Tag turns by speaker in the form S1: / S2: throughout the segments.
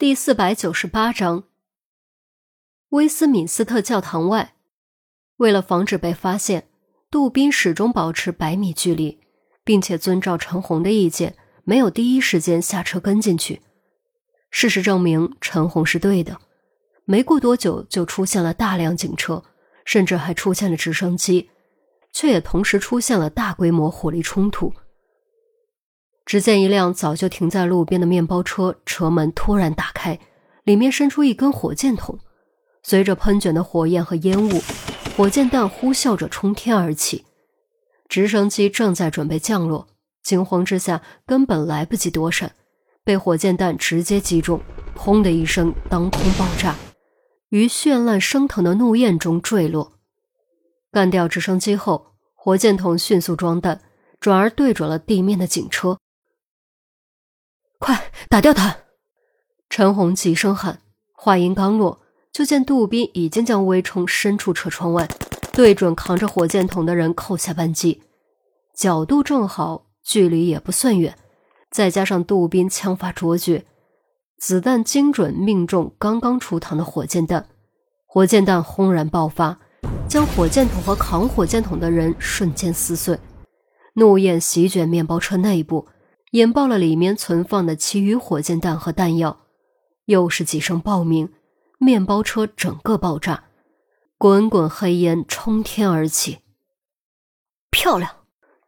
S1: 第四百九十八章，威斯敏斯特教堂外，为了防止被发现，杜宾始终保持百米距离，并且遵照陈红的意见，没有第一时间下车跟进去。事实证明，陈红是对的。没过多久，就出现了大量警车，甚至还出现了直升机，却也同时出现了大规模火力冲突。只见一辆早就停在路边的面包车车门突然打开，里面伸出一根火箭筒，随着喷卷的火焰和烟雾，火箭弹呼啸着冲天而起。直升机正在准备降落，惊慌之下根本来不及躲闪，被火箭弹直接击中，轰的一声，当空爆炸，于绚烂升腾的怒焰中坠落。干掉直升机后，火箭筒迅速装弹，转而对准了地面的警车。快打掉他！陈红急声喊，话音刚落，就见杜宾已经将微冲伸出车窗外，对准扛着火箭筒的人扣下扳机，角度正好，距离也不算远，再加上杜宾枪法卓绝，子弹精准命中刚刚出膛的火箭弹，火箭弹轰然爆发，将火箭筒和扛火箭筒的人瞬间撕碎，怒焰席卷面包车内部。引爆了里面存放的其余火箭弹和弹药，又是几声爆鸣，面包车整个爆炸，滚滚黑烟冲天而起。漂亮！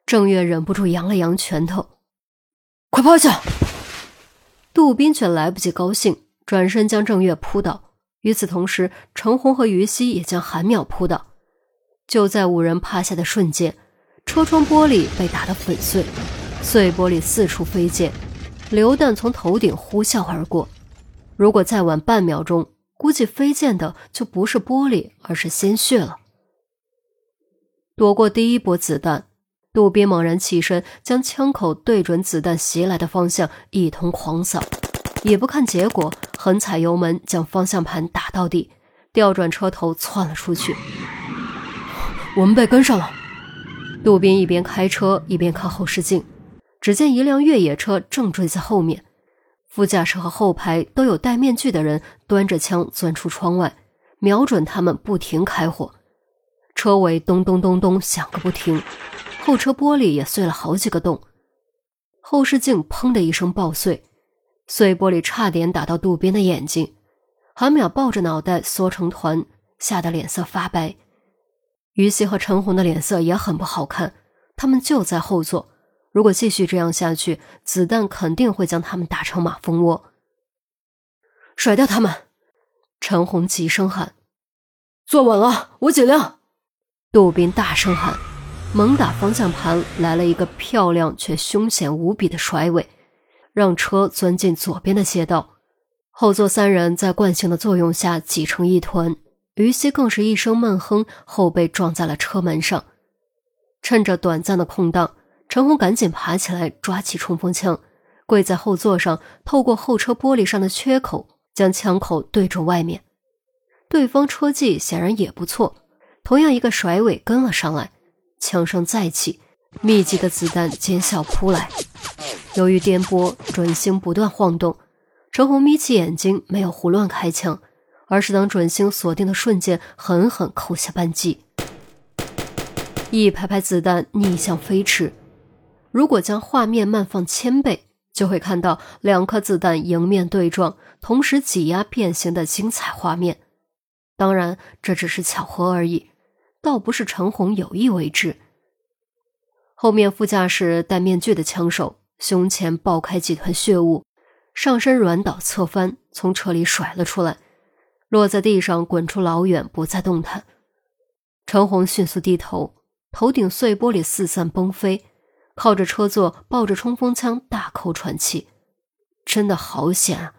S1: 郑月忍不住扬了扬拳头，
S2: 快趴下！
S1: 杜宾却来不及高兴，转身将郑月扑倒。与此同时，程红和于西也将韩淼扑倒。就在五人趴下的瞬间，车窗玻璃被打得粉碎。碎玻璃四处飞溅，流弹从头顶呼啸而过。如果再晚半秒钟，估计飞溅的就不是玻璃，而是鲜血了。躲过第一波子弹，杜宾猛然起身，将枪口对准子弹袭来的方向，一通狂扫，也不看结果，狠踩油门，将方向盘打到地，调转车头窜了出去。
S2: 我们被跟上了。
S1: 杜宾一边开车一边看后视镜。只见一辆越野车正追在后面，副驾驶和后排都有戴面具的人端着枪钻出窗外，瞄准他们不停开火，车尾咚咚咚咚响个不停，后车玻璃也碎了好几个洞，后视镜砰的一声爆碎，碎玻璃差点打到渡边的眼睛，韩淼抱着脑袋缩成团，吓得脸色发白，于西和陈红的脸色也很不好看，他们就在后座。如果继续这样下去，子弹肯定会将他们打成马蜂窝。
S2: 甩掉他们！
S1: 陈红急声喊：“
S2: 坐稳了，我尽量。”
S1: 杜宾大声喊，猛打方向盘，来了一个漂亮却凶险无比的甩尾，让车钻进左边的街道。后座三人在惯性的作用下挤成一团，于西更是一声闷哼，后背撞在了车门上。趁着短暂的空档。陈红赶紧爬起来，抓起冲锋枪，跪在后座上，透过后车玻璃上的缺口，将枪口对准外面。对方车技显然也不错，同样一个甩尾跟了上来，枪声再起，密集的子弹尖啸扑来。由于颠簸，准星不断晃动。陈红眯起眼睛，没有胡乱开枪，而是当准星锁定的瞬间，狠狠扣下扳机。一排排子弹逆向飞驰。如果将画面慢放千倍，就会看到两颗子弹迎面对撞，同时挤压变形的精彩画面。当然，这只是巧合而已，倒不是陈红有意为之。后面副驾驶戴面具的枪手胸前爆开几团血雾，上身软倒侧翻，从车里甩了出来，落在地上滚出老远，不再动弹。陈红迅速低头，头顶碎玻璃四散崩飞。靠着车座，抱着冲锋枪，大口喘气，真的好险啊！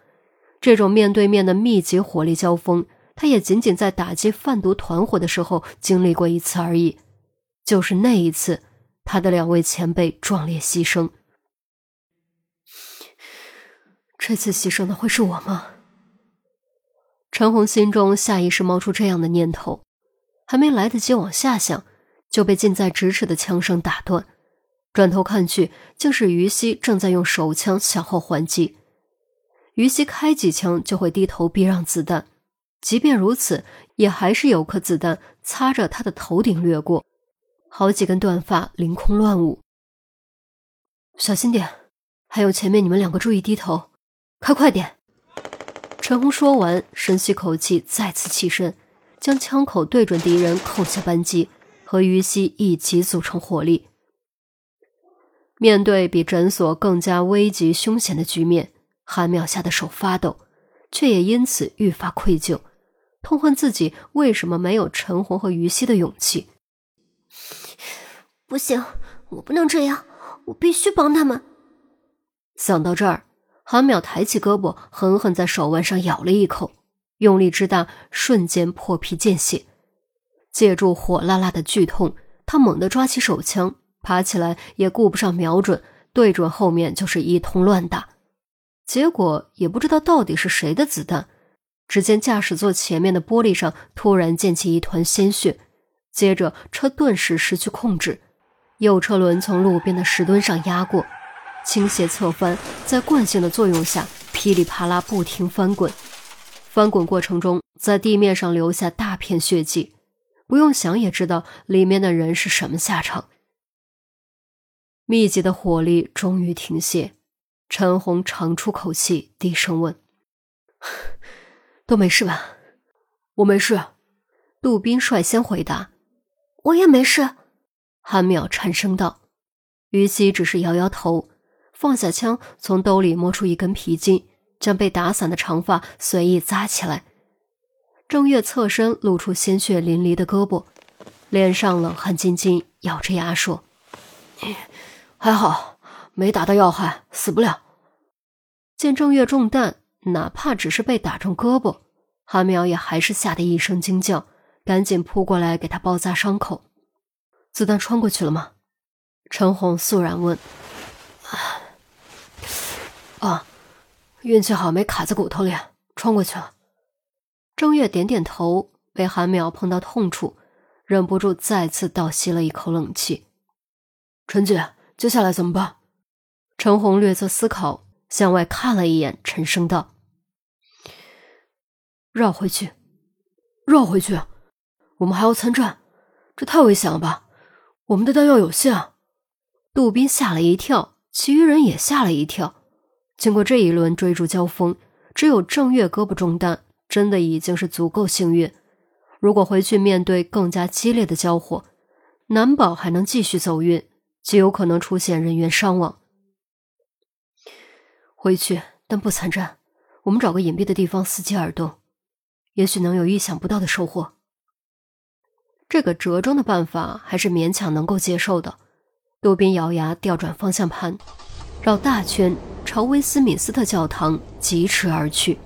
S1: 这种面对面的密集火力交锋，他也仅仅在打击贩毒团伙的时候经历过一次而已。就是那一次，他的两位前辈壮烈牺牲。这次牺牲的会是我吗？陈红心中下意识冒出这样的念头，还没来得及往下想，就被近在咫尺的枪声打断。转头看去，竟是于西正在用手枪向后还击。于西开几枪就会低头避让子弹，即便如此，也还是有颗子弹擦着他的头顶掠过，好几根断发凌空乱舞。
S2: 小心点，还有前面你们两个注意低头，开快点。
S1: 陈红说完，深吸口气，再次起身，将枪口对准敌人，扣下扳机，和于西一起组成火力。面对比诊所更加危急凶险的局面，韩淼吓得手发抖，却也因此愈发愧疚，痛恨自己为什么没有陈红和于西的勇气。
S3: 不行，我不能这样，我必须帮他们。
S1: 想到这儿。韩淼抬起胳膊，狠狠在手腕上咬了一口，用力之大，瞬间破皮见血。借助火辣辣的剧痛，他猛地抓起手枪，爬起来也顾不上瞄准，对准后面就是一通乱打。结果也不知道到底是谁的子弹，只见驾驶座前面的玻璃上突然溅起一团鲜血，接着车顿时失去控制，右车轮从路边的石墩上压过。倾斜侧翻，在惯性的作用下，噼里啪啦不停翻滚。翻滚过程中，在地面上留下大片血迹，不用想也知道里面的人是什么下场。密集的火力终于停歇，陈红长出口气，低声问：“
S2: 都没事吧？”“
S1: 我没事。”杜宾率先回答。
S3: “我也没事。”
S1: 韩淼颤声道。于西只是摇摇头。放下枪，从兜里摸出一根皮筋，将被打散的长发随意扎起来。郑月侧身露出鲜血淋漓的胳膊，脸上冷汗津津，咬着牙说：“
S2: 还好，没打到要害，死不了。”
S1: 见郑月中弹，哪怕只是被打中胳膊，韩苗也还是吓得一声惊叫，赶紧扑过来给他包扎伤口。
S2: 子弹穿过去了吗？
S1: 陈红肃然问。
S2: 啊，运气好，没卡在骨头里，穿过去了。
S1: 正月点点头，被韩淼碰到痛处，忍不住再次倒吸了一口冷气。
S2: 陈姐，接下来怎么办？
S1: 陈红略作思考，向外看了一眼，沉声道：“
S2: 绕回去，绕回去，我们还要参战，这太危险了吧？我们的弹药有限。”
S1: 杜宾吓了一跳，其余人也吓了一跳。经过这一轮追逐交锋，只有郑月胳膊中弹，真的已经是足够幸运。如果回去面对更加激烈的交火，难保还能继续走运，极有可能出现人员伤亡。
S2: 回去，但不参战。我们找个隐蔽的地方伺机而动，也许能有意想不到的收获。
S1: 这个折中的办法还是勉强能够接受的。杜宾咬牙调转方向盘，绕大圈。朝威斯敏斯特教堂疾驰而去。